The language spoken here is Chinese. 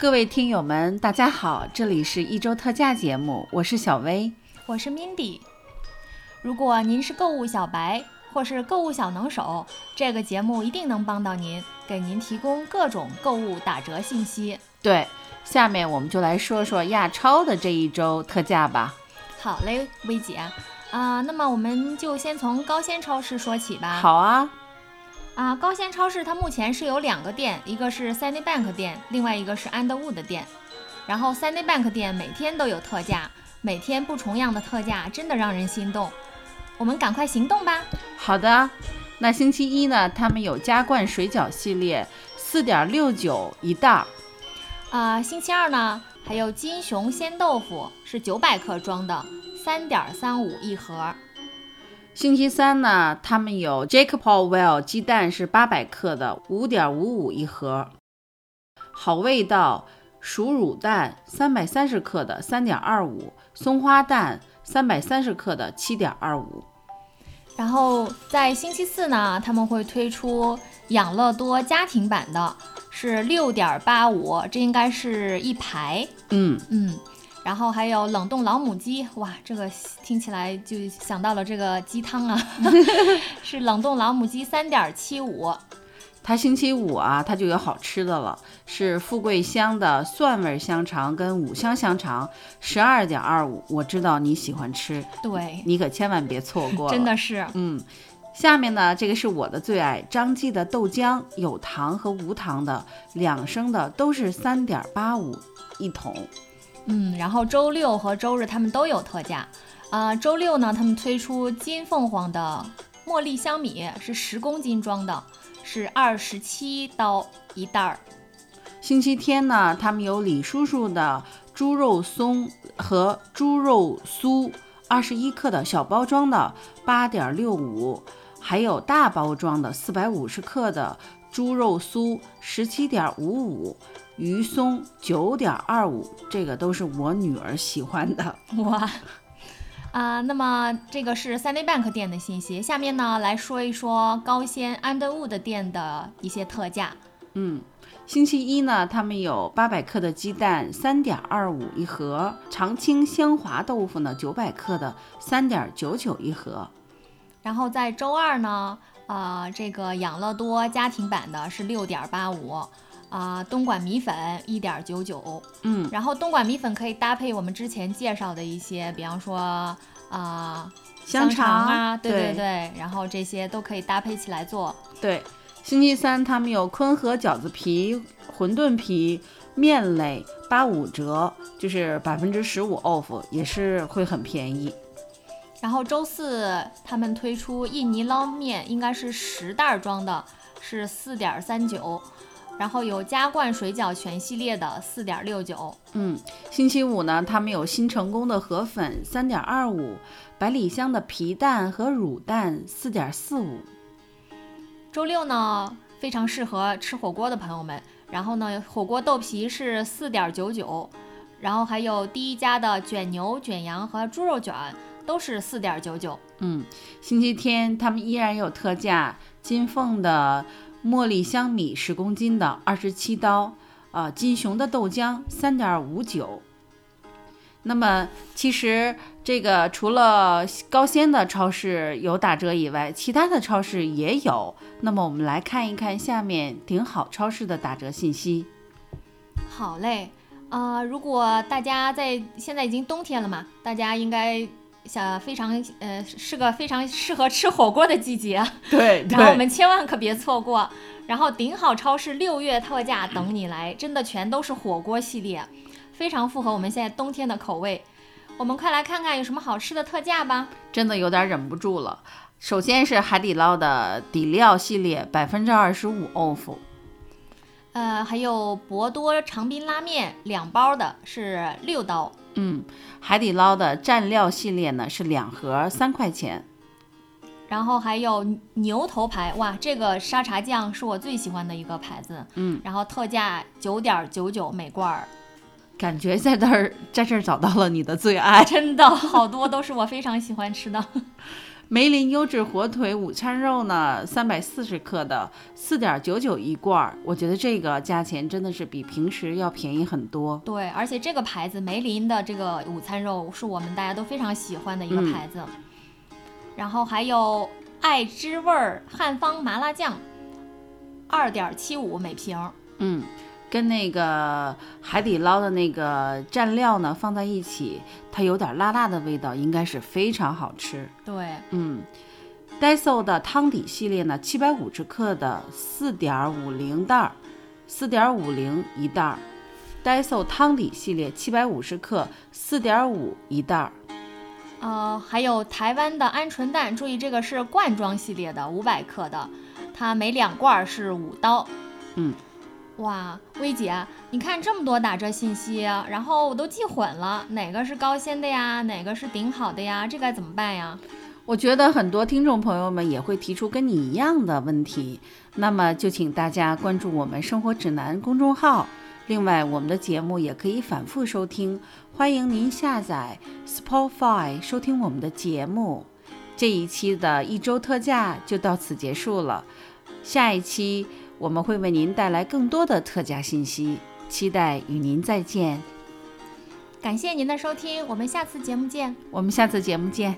各位听友们，大家好，这里是一周特价节目，我是小薇，我是 Mindy。如果您是购物小白或是购物小能手，这个节目一定能帮到您，给您提供各种购物打折信息。对，下面我们就来说说亚超的这一周特价吧。好嘞，薇姐，啊，那么我们就先从高鲜超市说起吧。好啊。啊，高鲜超市它目前是有两个店，一个是 Sunny Bank 店，另外一个是 Underwood 店。然后 Sunny Bank 店每天都有特价，每天不重样的特价，真的让人心动。我们赶快行动吧。好的，那星期一呢？他们有加冠水饺系列，四点六九一袋儿。啊，星期二呢，还有金熊鲜豆腐，是九百克装的，三点三五一盒。星期三呢，他们有 Jacob Well 鸡蛋是八百克的，五点五五一盒。好味道熟乳蛋三百三十克的，三点二五。松花蛋三百三十克的，七点二五。然后在星期四呢，他们会推出养乐多家庭版的，是六点八五，这应该是一排。嗯嗯。然后还有冷冻老母鸡，哇，这个听起来就想到了这个鸡汤啊，是冷冻老母鸡三点七五。它星期五啊，它就有好吃的了，是富贵香的蒜味香肠跟五香香肠，十二点二五。我知道你喜欢吃，对你可千万别错过。真的是，嗯。下面呢，这个是我的最爱，张记的豆浆，有糖和无糖的，两升的都是三点八五一桶。嗯，然后周六和周日他们都有特价，啊，周六呢，他们推出金凤凰的茉莉香米，是十公斤装的，是二十七刀一袋儿。星期天呢，他们有李叔叔的猪肉松和猪肉酥，二十一克的小包装的八点六五，还有大包装的四百五十克的猪肉酥十七点五五。鱼松九点二五，这个都是我女儿喜欢的 哇啊！那么这个是 Sunny Bank 店的信息。下面呢来说一说高鲜 Underwood 店的一些特价。嗯，星期一呢，他们有八百克的鸡蛋，三点二五一盒；长青香滑豆腐呢，九百克的，三点九九一盒。然后在周二呢，啊，这个养乐多家庭版的是六点八五。啊，东莞米粉一点九九，嗯，然后东莞米粉可以搭配我们之前介绍的一些，比方说啊香肠啊，对对对，然后这些都可以搭配起来做。对，星期三他们有坤和饺子皮、馄饨皮、面类八五折，就是百分之十五 off，也是会很便宜。然后周四他们推出印尼捞面，应该是十袋装的，是四点三九。然后有加冠水饺全系列的四点六九，嗯，星期五呢，他们有新成功的河粉三点二五，百里香的皮蛋和乳蛋四点四五。周六呢，非常适合吃火锅的朋友们。然后呢，火锅豆皮是四点九九，然后还有第一家的卷牛、卷羊和猪肉卷都是四点九九。嗯，星期天他们依然有特价，金凤的。茉莉香米十公斤的二十七刀，啊，金熊的豆浆三点五九。那么其实这个除了高鲜的超市有打折以外，其他的超市也有。那么我们来看一看下面顶好超市的打折信息。好嘞，啊，如果大家在现在已经冬天了嘛，大家应该。想非常呃是个非常适合吃火锅的季节，对，然后我们千万可别错过。然后顶好超市六月特价等你来，真的全都是火锅系列，非常符合我们现在冬天的口味。我们快来看看有什么好吃的特价吧，真的有点忍不住了。首先是海底捞的底料系列，百分之二十五 off。呃，还有博多长滨拉面两包的是六刀。嗯，海底捞的蘸料系列呢是两盒三块钱，然后还有牛头牌，哇，这个沙茶酱是我最喜欢的一个牌子，嗯，然后特价九点九九每罐儿，感觉在这儿在这儿找到了你的最爱，真的好多都是我非常喜欢吃的。梅林优质火腿午餐肉呢，三百四十克的，四点九九一罐儿。我觉得这个价钱真的是比平时要便宜很多。对，而且这个牌子梅林的这个午餐肉是我们大家都非常喜欢的一个嗯牌子。然后还有爱之味儿汉方麻辣酱，二点七五每瓶。嗯，跟那个海底捞的那个蘸料呢放在一起，它有点辣辣的味道，应该是非常好吃。对，嗯，Daiso 的汤底系列呢，七百五十克的四点五零袋儿，四点五零一袋儿。Daiso 汤底系列七百五十克，四点五一袋儿。呃，还有台湾的鹌鹑蛋，注意这个是罐装系列的，五百克的，它每两罐儿是五刀。嗯，哇，薇姐，你看这么多打折信息，然后我都记混了，哪个是高鲜的呀，哪个是顶好的呀，这该怎么办呀？我觉得很多听众朋友们也会提出跟你一样的问题，那么就请大家关注我们生活指南公众号。另外，我们的节目也可以反复收听，欢迎您下载 Spotify 收听我们的节目。这一期的一周特价就到此结束了，下一期我们会为您带来更多的特价信息，期待与您再见。感谢您的收听，我们下次节目见。我们下次节目见。